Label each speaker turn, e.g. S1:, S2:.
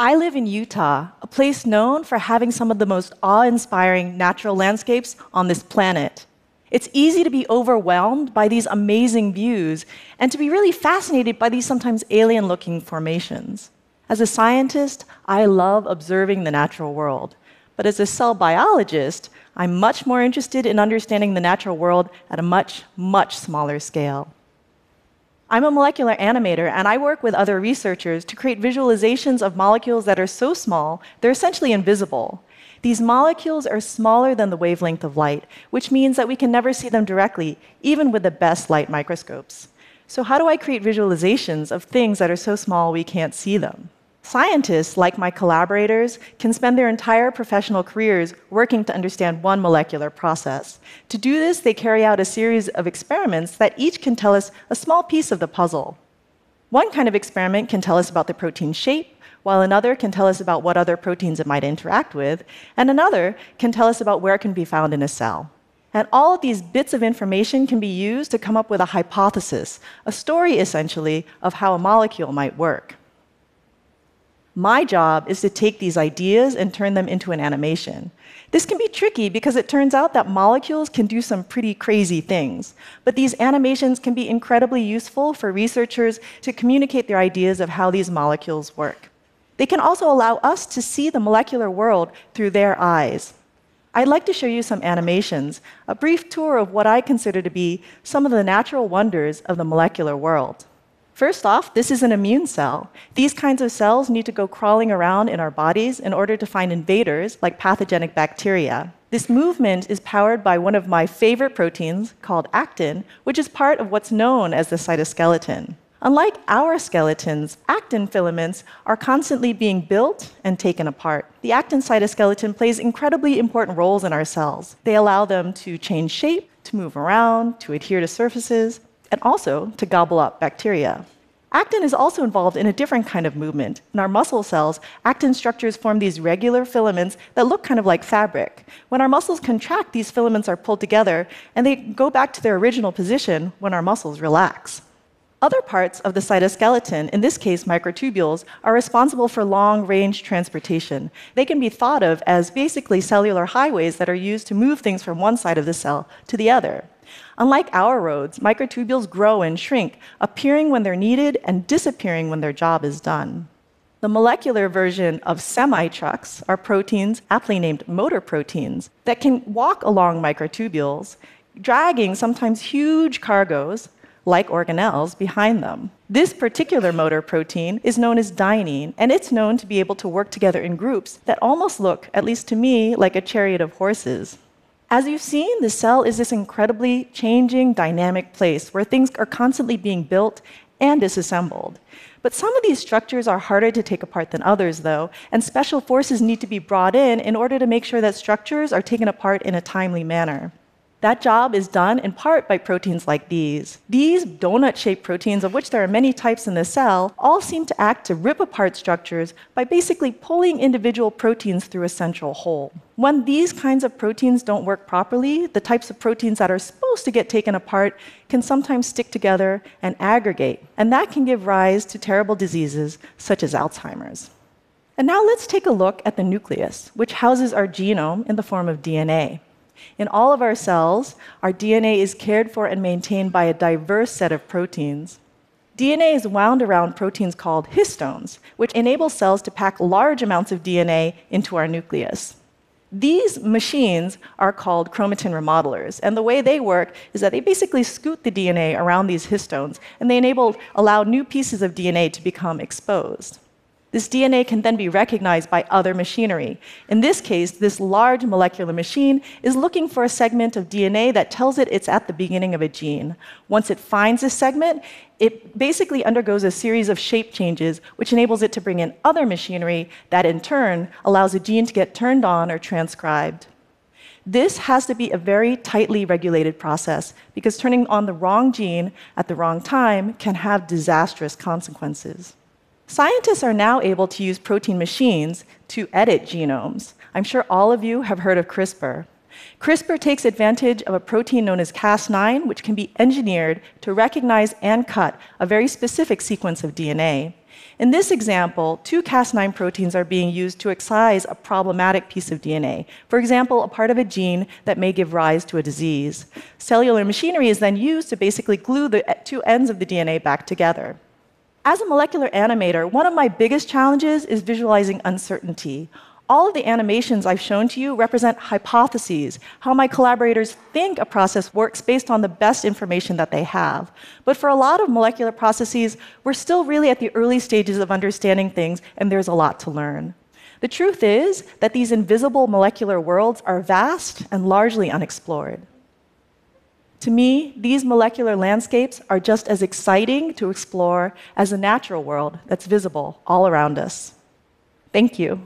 S1: I live in Utah, a place known for having some of the most awe inspiring natural landscapes on this planet. It's easy to be overwhelmed by these amazing views and to be really fascinated by these sometimes alien looking formations. As a scientist, I love observing the natural world. But as a cell biologist, I'm much more interested in understanding the natural world at a much, much smaller scale. I'm a molecular animator, and I work with other researchers to create visualizations of molecules that are so small, they're essentially invisible. These molecules are smaller than the wavelength of light, which means that we can never see them directly, even with the best light microscopes. So, how do I create visualizations of things that are so small we can't see them? Scientists, like my collaborators, can spend their entire professional careers working to understand one molecular process. To do this, they carry out a series of experiments that each can tell us a small piece of the puzzle. One kind of experiment can tell us about the protein shape, while another can tell us about what other proteins it might interact with, and another can tell us about where it can be found in a cell. And all of these bits of information can be used to come up with a hypothesis, a story essentially of how a molecule might work. My job is to take these ideas and turn them into an animation. This can be tricky because it turns out that molecules can do some pretty crazy things. But these animations can be incredibly useful for researchers to communicate their ideas of how these molecules work. They can also allow us to see the molecular world through their eyes. I'd like to show you some animations, a brief tour of what I consider to be some of the natural wonders of the molecular world. First off, this is an immune cell. These kinds of cells need to go crawling around in our bodies in order to find invaders like pathogenic bacteria. This movement is powered by one of my favorite proteins called actin, which is part of what's known as the cytoskeleton. Unlike our skeletons, actin filaments are constantly being built and taken apart. The actin cytoskeleton plays incredibly important roles in our cells. They allow them to change shape, to move around, to adhere to surfaces, and also to gobble up bacteria. Actin is also involved in a different kind of movement. In our muscle cells, actin structures form these regular filaments that look kind of like fabric. When our muscles contract, these filaments are pulled together and they go back to their original position when our muscles relax. Other parts of the cytoskeleton, in this case microtubules, are responsible for long range transportation. They can be thought of as basically cellular highways that are used to move things from one side of the cell to the other. Unlike our roads, microtubules grow and shrink, appearing when they're needed and disappearing when their job is done. The molecular version of semi trucks are proteins, aptly named motor proteins, that can walk along microtubules, dragging sometimes huge cargoes like organelles, behind them. This particular motor protein is known as dynein, and it's known to be able to work together in groups that almost look, at least to me, like a chariot of horses. As you've seen, the cell is this incredibly changing, dynamic place where things are constantly being built and disassembled. But some of these structures are harder to take apart than others, though, and special forces need to be brought in in order to make sure that structures are taken apart in a timely manner. That job is done in part by proteins like these. These donut shaped proteins, of which there are many types in the cell, all seem to act to rip apart structures by basically pulling individual proteins through a central hole. When these kinds of proteins don't work properly, the types of proteins that are supposed to get taken apart can sometimes stick together and aggregate, and that can give rise to terrible diseases such as Alzheimer's. And now let's take a look at the nucleus, which houses our genome in the form of DNA. In all of our cells, our DNA is cared for and maintained by a diverse set of proteins. DNA is wound around proteins called histones, which enable cells to pack large amounts of DNA into our nucleus. These machines are called chromatin remodelers, and the way they work is that they basically scoot the DNA around these histones, and they enable allow new pieces of DNA to become exposed. This DNA can then be recognized by other machinery. In this case, this large molecular machine is looking for a segment of DNA that tells it it's at the beginning of a gene. Once it finds this segment, it basically undergoes a series of shape changes, which enables it to bring in other machinery that in turn allows a gene to get turned on or transcribed. This has to be a very tightly regulated process because turning on the wrong gene at the wrong time can have disastrous consequences. Scientists are now able to use protein machines to edit genomes. I'm sure all of you have heard of CRISPR. CRISPR takes advantage of a protein known as Cas9, which can be engineered to recognize and cut a very specific sequence of DNA. In this example, two Cas9 proteins are being used to excise a problematic piece of DNA, for example, a part of a gene that may give rise to a disease. Cellular machinery is then used to basically glue the two ends of the DNA back together. As a molecular animator, one of my biggest challenges is visualizing uncertainty. All of the animations I've shown to you represent hypotheses, how my collaborators think a process works based on the best information that they have. But for a lot of molecular processes, we're still really at the early stages of understanding things, and there's a lot to learn. The truth is that these invisible molecular worlds are vast and largely unexplored. To me, these molecular landscapes are just as exciting to explore as the natural world that's visible all around us. Thank you.